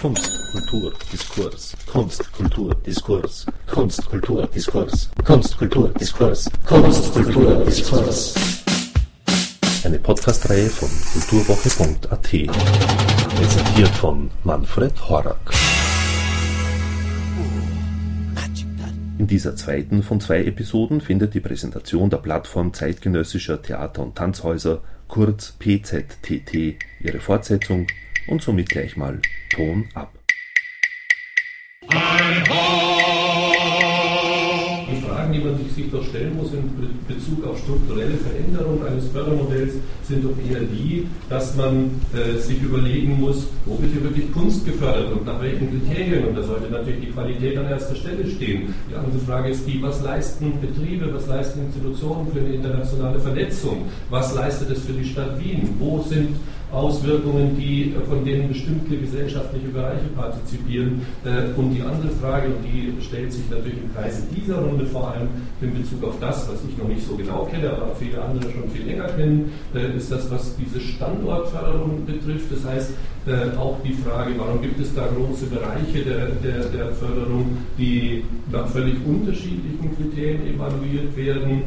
Kunst, Kultur, Diskurs. Kunst, Kultur, Diskurs. Kunst, Kultur, Diskurs. Kunst, Kultur, Diskurs. Kunst, Kultur, Diskurs. Eine Podcastreihe von kulturwoche.at. Präsentiert von Manfred Horak. In dieser zweiten von zwei Episoden findet die Präsentation der Plattform zeitgenössischer Theater- und Tanzhäuser, kurz PZTT, ihre Fortsetzung und somit gleich mal Ton ab. Die Fragen, die man sich doch stellen muss in Bezug auf strukturelle Veränderung eines Fördermodells, sind doch eher die, dass man äh, sich überlegen muss, wo wird hier wirklich Kunst gefördert und nach welchen Kriterien. Und da sollte natürlich die Qualität an erster Stelle stehen. Die andere Frage ist die, was leisten Betriebe, was leisten Institutionen für eine internationale Vernetzung? Was leistet es für die Stadt Wien? Wo sind Auswirkungen, die, äh, von denen bestimmte gesellschaftliche Bereiche partizipieren. Äh, und die andere Frage, die stellt sich natürlich im Kreise dieser Runde vor allem in Bezug auf das, was ich noch nicht so genau kenne, aber viele andere schon viel länger kennen, äh, ist das, was diese Standortförderung betrifft. Das heißt, auch die Frage, warum gibt es da große Bereiche der, der, der Förderung, die nach völlig unterschiedlichen Kriterien evaluiert werden?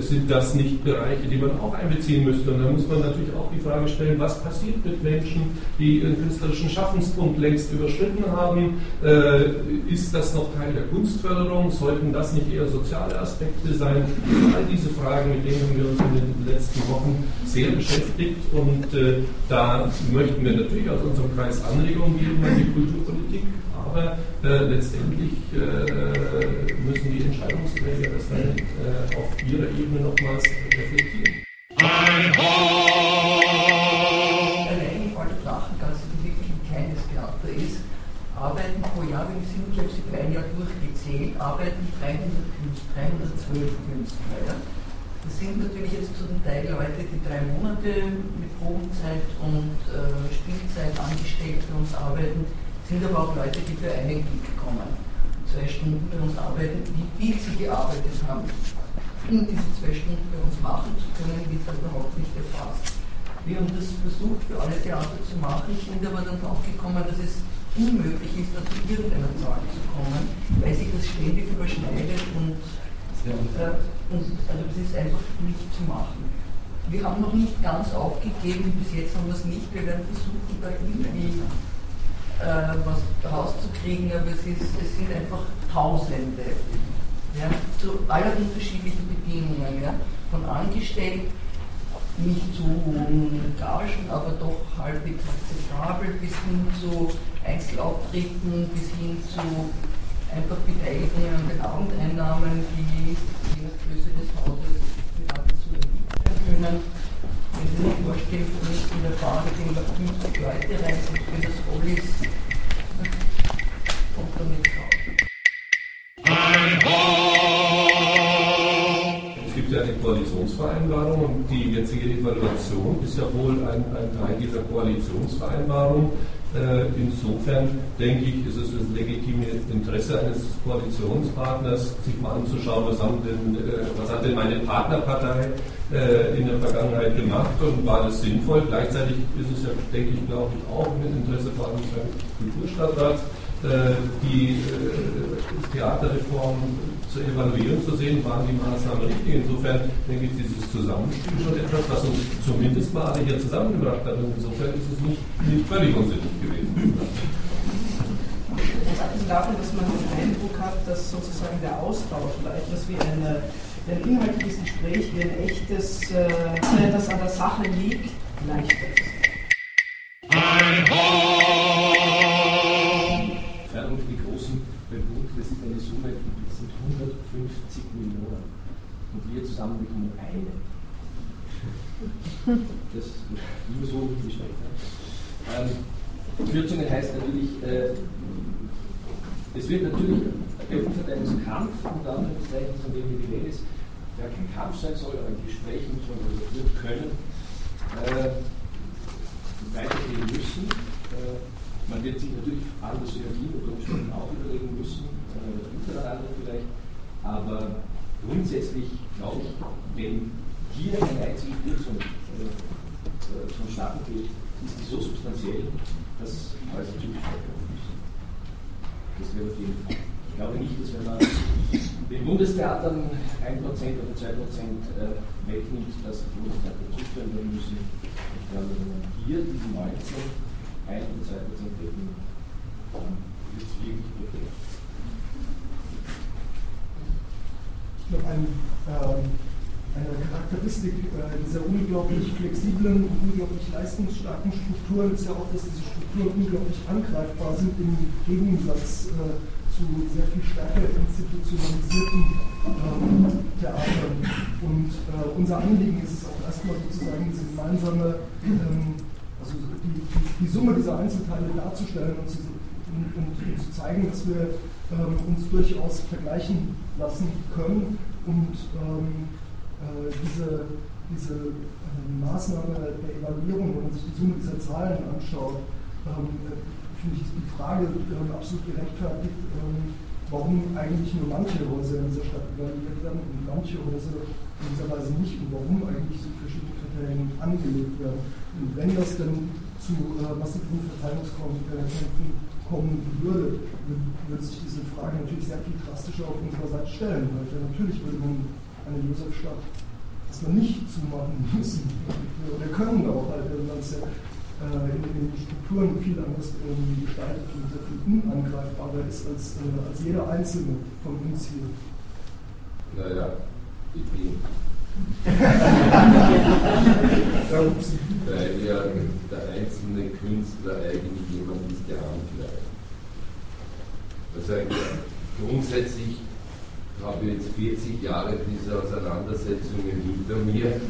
Sind das nicht Bereiche, die man auch einbeziehen müsste? Und da muss man natürlich auch die Frage stellen, was passiert mit Menschen, die ihren künstlerischen Schaffenspunkt längst überschritten haben? Äh, ist das noch Teil der Kunstförderung? Sollten das nicht eher soziale Aspekte sein? All diese Fragen, mit denen wir uns in den letzten Wochen sehr beschäftigt und äh, da möchten wir natürlich aus unserem Kreis Anregungen geben an die Kulturpolitik, aber äh, letztendlich äh, müssen die Entscheidungsträger das dann äh, auf ihrer Ebene nochmals reflektieren. Ein arbeiten pro Jahr, wir sind, ich habe sie drei Jahre durchgezählt, arbeiten 300 Künstler, 312 Künstler. Ja. Das sind natürlich jetzt zum Teil Leute, die drei Monate mit Probenzeit und äh, Spielzeit angestellt für uns arbeiten, sind aber auch Leute, die für einen Klick kommen, zwei Stunden bei uns arbeiten, wie viel sie gearbeitet haben, um diese zwei Stunden bei uns machen zu können, wird halt überhaupt nicht erfasst. Wir haben das versucht, für alle Theater zu machen, sind aber dann drauf gekommen, dass es unmöglich ist, da zu irgendeiner Zahl zu kommen, weil sich das ständig überschneidet und, äh, und also das ist einfach nicht zu machen. Wir haben noch nicht ganz aufgegeben, bis jetzt haben wir es nicht, wir werden versuchen, da irgendwie äh, was rauszukriegen, aber es, ist, es sind einfach Tausende ja, zu aller unterschiedlichen Bedingungen, ja, von Angestellten nicht zu hohen Gagen, aber doch halbwegs akzeptabel, bis hin zu Einzelauftritten, bis hin zu einfach Beteiligungen an den Abendeinnahmen, die je nach Größe des Hauses geradezu ermitteln können. Sie sich vorstellen, von in der Bar gehen da 50 Leute rein, wenn das voll kommt da raus. ja die Koalitionsvereinbarung und die jetzige Evaluation ist ja wohl ein, ein Teil dieser Koalitionsvereinbarung. Äh, insofern denke ich, ist es das legitime Interesse eines Koalitionspartners, sich mal anzuschauen, was, denn, äh, was hat denn meine Partnerpartei äh, in der Vergangenheit gemacht und war das sinnvoll. Gleichzeitig ist es ja, denke ich, glaube ich, auch im Interesse vor allem des Kulturstadtrats, die Theaterreform zu evaluieren, zu sehen, waren die Maßnahmen richtig. Insofern denke ich, dieses Zusammenspiel schon etwas, was uns zumindest mal alle hier zusammengebracht hat. Und insofern ist es nicht, nicht völlig unsinnig Abgesehen davon, dass man den Eindruck hat, dass sozusagen der Austausch oder etwas wie eine, ein inhaltliches Gespräch, wie ein echtes, äh, das an der Sache liegt, leichter ist. Ein wir zusammen bekommen eine. Das ist nur so beschränkt. Ähm, Kürzungen heißt natürlich, äh, es wird natürlich der Umverteilungskampf, unter Anführungszeichen, von dem die Rede ist, der kein Kampf sein soll, aber ein Gespräch muss man überführen können, äh, weitergehen müssen. Äh, man wird sich natürlich andere Synergien unter Umständen auch überlegen müssen, äh, untereinander vielleicht, aber grundsätzlich glaube ich, wenn hier eine einzige Kürzung äh, vonstatten geht, ist die so substanziell, dass alles zugestellt werden muss. Das jeden Fall. Ich glaube nicht, dass wenn man den Bundestheatern 1% oder 2% äh, wegnimmt, dass die Bundestheater zustellen werden müssen. Ich glaube, wenn man hier diesen 19 1 oder 2% wegnehmen, dann wird es wirklich perfekt. noch ein, ähm, Charakteristik äh, dieser unglaublich flexiblen unglaublich leistungsstarken Strukturen ist ja auch, dass diese Strukturen unglaublich angreifbar sind im Gegensatz äh, zu sehr viel stärker institutionalisierten ähm, Theatern. Und äh, unser Anliegen ist es auch erstmal sozusagen diese gemeinsame, ähm, also die, die, Summe dieser Einzelteile darzustellen und zu, und, und, und zu zeigen, dass wir ähm, uns durchaus vergleichen lassen können und ähm, äh, diese, diese äh, Maßnahme der Evaluierung, wenn man sich die Summe dieser Zahlen anschaut, ähm, finde ich die Frage ähm, absolut gerechtfertigt, ähm, warum eigentlich nur manche Häuser in dieser Stadt evaluiert werden und manche Häuser in dieser Weise nicht und warum eigentlich so verschiedene Kriterien angelegt werden. Und wenn das dann zu äh, massiven Verteilungskämpfen kommen würde, würde sich diese Frage natürlich sehr viel drastischer auf unserer Seite stellen. Weil natürlich würde man eine Josefstadt erstmal nicht zumachen müssen oder können auch, halt, man es ja äh, in den Strukturen viel anders ähm, gestaltet und sehr viel unangreifbarer ist als, äh, als jeder einzelne von uns hier. Naja, ich bin. Weil ja der einzelne Künstler eigentlich jemand ist, der angreift. Also grundsätzlich habe jetzt 40 Jahre diese Auseinandersetzungen hinter mir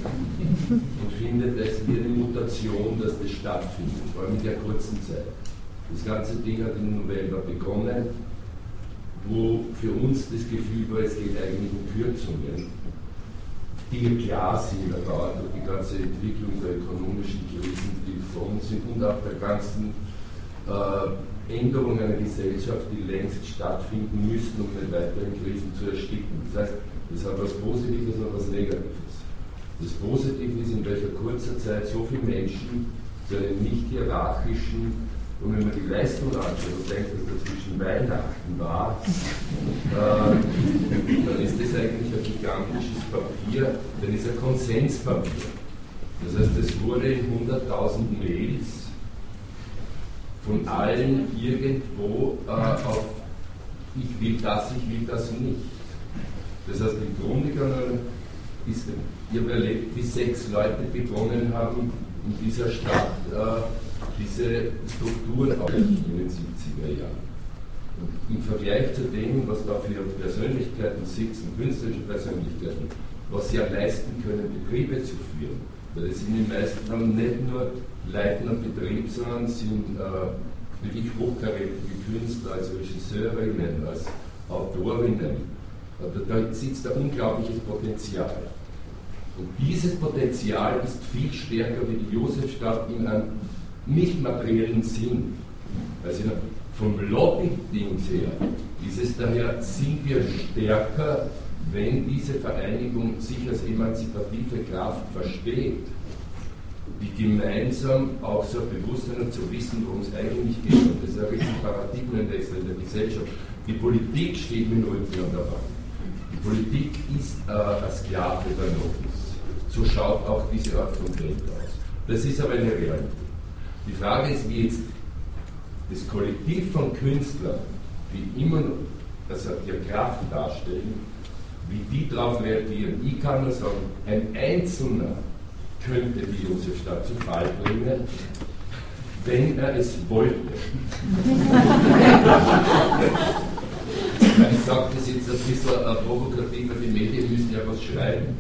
und finde, das wie eine Mutation, dass das stattfindet, vor allem in der kurzen Zeit. Das ganze Ding hat im November begonnen, wo für uns das Gefühl war, es geht eigentlich um Kürzungen, die klar sind, aber durch die ganze Entwicklung der ökonomischen Krisen, die vor uns sind und auch der ganzen äh, Änderungen einer Gesellschaft, die längst stattfinden müssten, um nicht weiter in Krisen zu ersticken. Das heißt, es hat was Positives und was Negatives. Das Positive ist, in welcher kurzer Zeit so viele Menschen zu einem nicht hierarchischen, und wenn man die Leistung anschaut und denkt, dass dazwischen Weihnachten war, äh, dann ist das eigentlich ein gigantisches Papier, dann ist ein Konsenspapier. Das heißt, es wurde in 100.000 Mails von allen irgendwo äh, auf ich will das, ich will das nicht. Das heißt, im Grunde genommen ist, ich habe erlebt, wie sechs Leute begonnen haben, in dieser Stadt äh, diese Strukturen aufzurichten in den 70er Jahren. Und im Vergleich zu dem, was da für Persönlichkeiten sitzen, künstlerische Persönlichkeiten, was sie ja leisten können, Betriebe zu führen, weil es sind die meisten dann nicht nur leiten einen Betrieb, sondern sind äh, wirklich hochkarätige Künstler, als Regisseurinnen, als Autorinnen. Da, da sitzt ein unglaubliches Potenzial. Und dieses Potenzial ist viel stärker wie die Josefstadt in einem nicht materiellen Sinn. Also vom Lobby-Dings her ist es daher, sind wir stärker, wenn diese Vereinigung sich als emanzipative Kraft versteht die gemeinsam auch so Bewusstsein zu wissen, worum es eigentlich geht. Und das ist ein riesen Paradigmenwechsel in der Gesellschaft. Die Politik steht mit Rücken an der Wand. Die Politik ist äh, ein Sklave der Notis. So schaut auch diese Art von Welt aus. Das ist aber eine Realität. Die Frage ist, wie jetzt das Kollektiv von Künstlern, die immer noch also ihre Kraft darstellen, wie die darauf reagieren. Ich kann nur sagen, ein Einzelner könnte die Josefstadt zu Fall bringen, wenn er es wollte. ich sage das jetzt ein bisschen äh, provokativ, weil die Medien müssen ja was schreiben.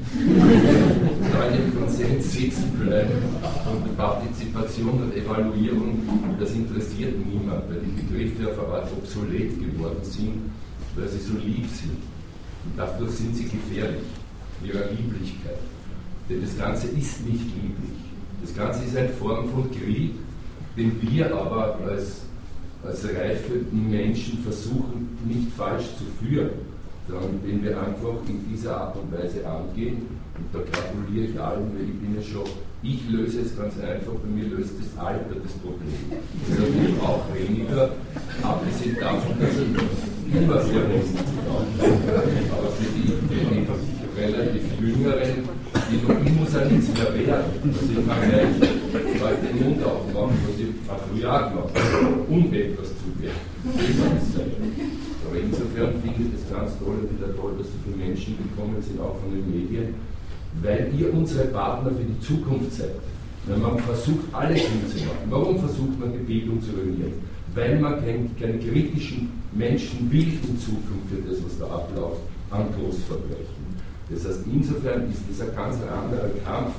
Da in dem Konsens sitzen bleiben und Partizipation und Evaluierung, das interessiert niemand, weil die Begriffe auf eine Art obsolet geworden sind, weil sie so lieb sind. Und dadurch sind sie gefährlich, ihrer Lieblichkeit. Denn das Ganze ist nicht lieblich. Das Ganze ist eine Form von Krieg, den wir aber als, als reife Menschen versuchen, nicht falsch zu führen. dann, wenn wir einfach in dieser Art und Weise angehen, und da gratuliere ich allen, weil ich bin ja schon, ich löse es ganz einfach, bei mir löst das Alter das Problem. Also ich auch weniger, abgesehen davon, dass ich immer sehr Aber für die, die relativ Jüngeren, ich muss ja nichts mehr werden. Also ich kann gleich heute den Mund aufmachen, was ich früher auch gemacht habe, um etwas zu werden. Aber insofern finde ich es ganz toll, wieder toll, dass so viele Menschen gekommen sind, auch von den Medien, weil ihr unsere Partner für die Zukunft seid. Weil man versucht, alles hinzumachen. Warum versucht man, die Bildung zu ruinieren? Weil man keinen, keinen kritischen Menschen will in Zukunft für das, was da abläuft, an Großverbrechen. Das heißt, insofern ist das ein ganz anderer Kampf,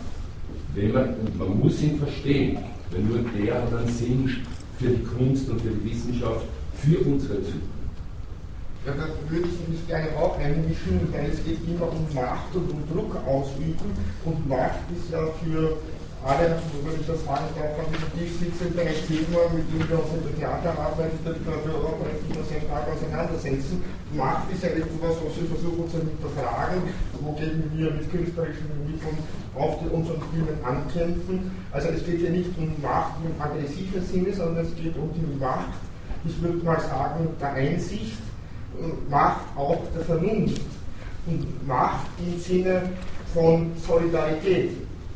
wenn man, und man muss ihn verstehen, weil nur der hat einen Sinn für die Kunst und für die Wissenschaft, für unsere Zukunft. Ja, da würde ich mich gerne auch einmischen, weil es geht immer um Macht und um Druck ausüben. Und Macht ist ja für alle, wenn ich das sagen darf, an diesem Tisch sitzende ein Thema, mit dem wir uns in der Theaterarbeit, der Literatur auch immer sehr stark auseinandersetzen. Macht ist ja etwas, was wir versuchen zu hinterfragen, wogegen wir mit künstlerischen Mitteln auf die, unseren Filmen ankämpfen. Also es geht ja nicht um Macht im aggressiven Sinne, sondern es geht um die Macht, ich würde mal sagen, der Einsicht, Macht auch der Vernunft und Macht im Sinne von Solidarität.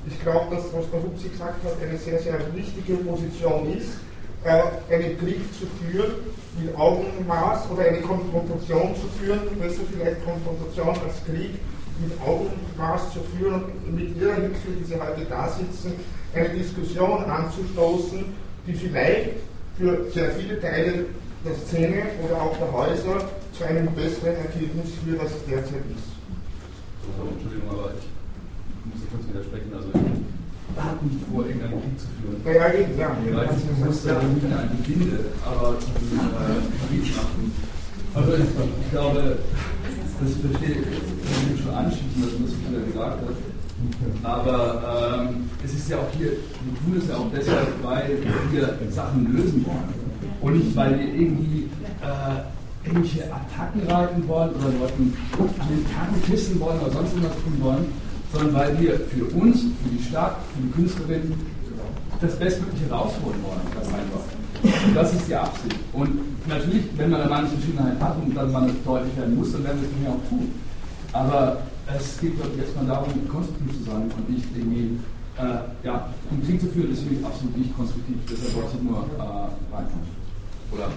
Ich glaube, dass, was der Hupsi gesagt hat, eine sehr, sehr wichtige Position ist, äh, einen Krieg zu führen mit Augenmaß oder eine Konfrontation zu führen, besser vielleicht Konfrontation als Krieg, mit Augenmaß zu führen und mit ihrer Hilfe, die Sie heute da sitzen, eine Diskussion anzustoßen, die vielleicht für sehr viele Teile der Szene oder auch der Häuser zu einem besseren Ergebnis führt, als es derzeit ist. Entschuldigung, aber ich muss kurz widersprechen. Also ich habe nicht vor, irgendeinen Krieg zu führen. Ja, ja, eben, ja. Ich weiß nicht, was ich einen finde, aber äh, Krieg machen. Also ich, ich glaube, das verstehe ich schon anschließen, was man so viel gesagt hat. Aber ähm, es ist ja auch hier, wir tun es ja auch deshalb, weil wir Sachen lösen wollen. Und nicht, weil wir irgendwie äh, irgendwelche Attacken reiten wollen oder Leuten den Karten kissen wollen oder sonst irgendwas tun wollen, sondern weil wir für uns, für die Stadt, für die Künstlerinnen das Bestmögliche rausholen wollen. Das einfach. Das ist die Absicht. Und natürlich, wenn man eine Meinungsverschiedenheit hat und dann man deutlich werden muss, dann werden wir es ja auch tun. Aber es geht doch jetzt mal darum, konstruktiv zu sein und nicht irgendwie, äh, ja, um Krieg zu führen, ist für mich absolut nicht konstruktiv. Deshalb wollte ich nur äh, reinkommen. Oder?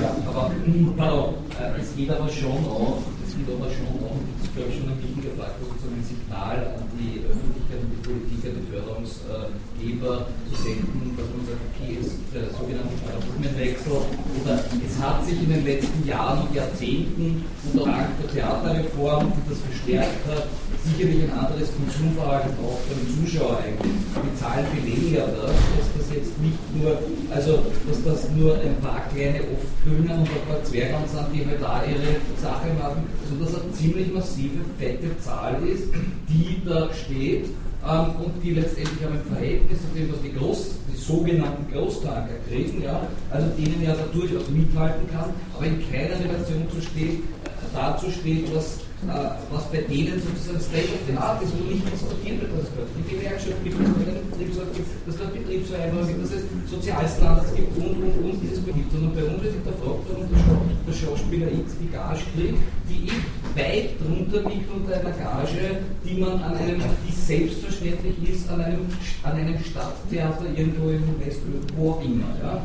Ja, aber pardon, äh, es geht aber schon auch, geht aber schon auch, ist glaube ich schon ein wichtiger Faktor, sozusagen ein Signal an die Öffentlichkeit und die Politik, an die Förderungsgeber zu senden, dass man sagt, okay, es ist der sogenannte Paradigmenwechsel oder es hat sich in den letzten Jahren und Jahrzehnten und auch dank der Theaterreform, die das verstärkt hat, sicherlich ein anderes Konsumverhalten auch bei den Zuschauern eigentlich. Die Zahlen belegen ja das, dass das jetzt nicht nur, also dass das nur ein paar kleine Oftbühnen und ein paar Zwergern sind, die halt da ihre Sache machen, sondern dass eine ziemlich massive, fette Zahl ist, die da steht ähm, und die letztendlich auch im Verhältnis zu dem, was die, Groß, die sogenannten Großtanker kriegen, ja, also denen ja da durchaus mithalten kann, aber in keiner Relation zu steht, dazu steht, was äh, was bei denen sozusagen State of the Art ist, wo nicht diskutiert wird, was es gehört. Die Gewerkschaft gibt, es gibt, dass es Betriebsvereinbarung gibt, dass es Sozialstandards gibt und, und, und dieses gibt. Sondern bei uns wird hinterfragt, warum der Schauspieler X die Gage kriegt, die eh weit drunter liegt unter einer Gage, die man an einem, die selbstverständlich ist, an einem, an einem Stadttheater irgendwo im Westöl, wo auch immer. Ja?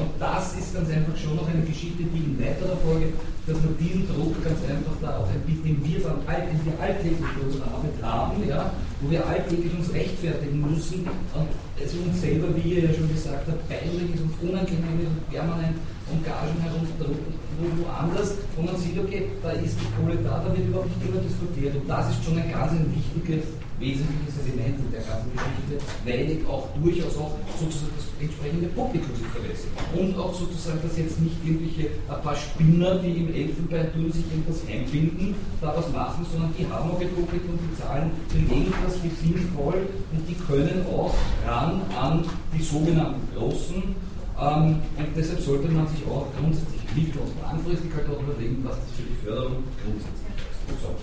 Und das ist ganz einfach schon noch eine Geschichte, die in weiterer Folge dass wir diesen Druck ganz einfach da auch ein bisschen, wir, dann, den wir alltäglich für unsere Arbeit haben, ja, wo wir alltäglich uns rechtfertigen müssen und es uns selber, wie ihr ja schon gesagt habt, peinlich ist und unangenehm ist und permanent um Gagen herumdrücken, woanders, wo man sieht, okay, da ist die Kohle da, da wird überhaupt nicht drüber diskutiert. Und das ist schon ein ganz ein wichtiges wesentliches Element in der ganzen Geschichte, weil ich auch durchaus auch sozusagen das entsprechende Publikumsinteresse und auch sozusagen, dass jetzt nicht irgendwelche ein paar Spinner, die im Elfenbeinturm sich irgendwas einbinden, da was machen, sondern die haben auch ein Publikum, die zahlen belegen das wie sinnvoll und die können auch ran an die sogenannten Großen und deshalb sollte man sich auch grundsätzlich mittel- und langfristig halt auch überlegen, was das für die Förderung grundsätzlich ist. So.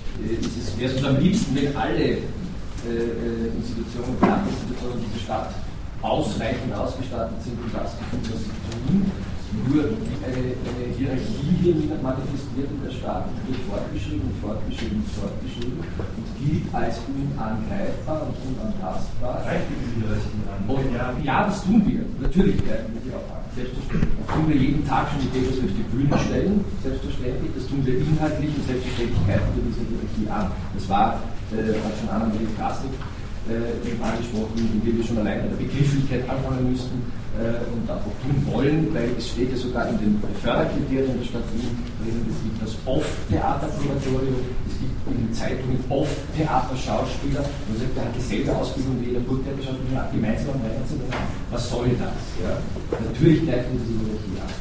Es wäre am liebsten, wenn alle äh, äh Institutionen, Institutionen dieser Stadt ausreichend ausgestattet sind und das tun, was sie tun. Nur eine, eine Hierarchie hier manifestiert in der Stadt, wird fortgeschrieben, fortgeschrieben, fortgeschrieben und gilt als unangreifbar und unantastbar. Greift diese Hierarchie an? Und ja, das tun wir. Natürlich greifen wir die auch an. Selbstverständlich. Das tun wir jeden Tag schon, indem wir es auf die Bühne stellen. Selbstverständlich. Das tun wir inhaltlich und selbstverständlich greifen wir diese Hierarchie an. Das war, äh, hat schon Anna Marie Klassik äh, angesprochen, indem wir schon allein bei der Begrifflichkeit anfangen müssten äh, und auch tun wollen, weil es steht ja sogar in den Förderkriterien der Stadt Wien es gibt das Off-Theaterkuratorium, es gibt in den Zeitungen Off-Theaterschauspieler, man sagt, der hat dieselbe Ausbildung wie der Burgtheater Schauspieler, gemeinsam Weihnachtszimmer. Was soll das? Ja? Natürlich greifen wir diese Hierarchie an.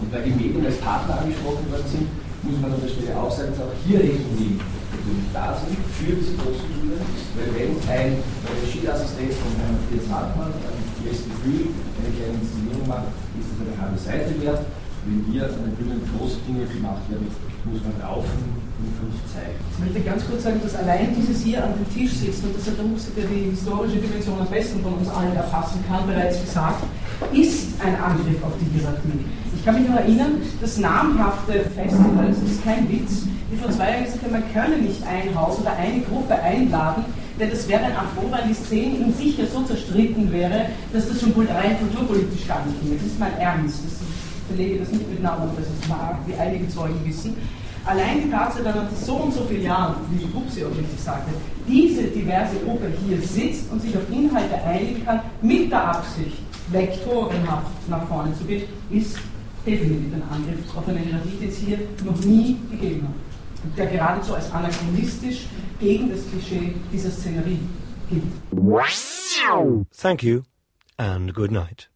Und weil die Medien als Partner angesprochen worden sind, muss man an der Stelle auch sagen, dass auch hier Regeln natürlich da sind für diese großen Bühnen, weil wenn ein Regieassistent von Herrn Matthias Hartmann ein ersten Gefühl eine kleine Inszenierung macht, ist es eine halbe Seite wert. Wenn hier an den Bühnen große Dinge gemacht werden, muss man laufen und fünf zeigen. Ich möchte ganz kurz sagen, dass allein dieses hier an dem Tisch sitzt, und das hat der Muxi, der die historische Dimension am besten von uns allen erfassen kann, bereits gesagt, ist ein Angriff auf die Hierarchie. Ich kann mich noch erinnern, das namhafte Festival, das ist kein Witz, die vor zwei Jahren gesagt haben, man könne nicht ein Haus oder eine Gruppe einladen, denn das wäre ein Affront, weil die Szene in sich ja so zerstritten wäre, dass das schon rein kulturpolitisch gar nicht ging. Das ist mein Ernst. Das, ich belege das nicht mit Namen, das ist wahr, wie einige Zeugen wissen. Allein die Tatsache, dass nach so und so vielen Jahren, wie Bubsi auch richtig sagte, diese diverse Gruppe hier sitzt und sich auf Inhalte einigen kann, mit der Absicht, vektorenhaft nach vorne zu gehen, ist definitiv ein Angriff auf eine Hierarchie, die es hier noch nie gegeben hat. Der geradezu als anachronistisch gegen das Klischee dieser Szenerie gilt. Thank you and good night.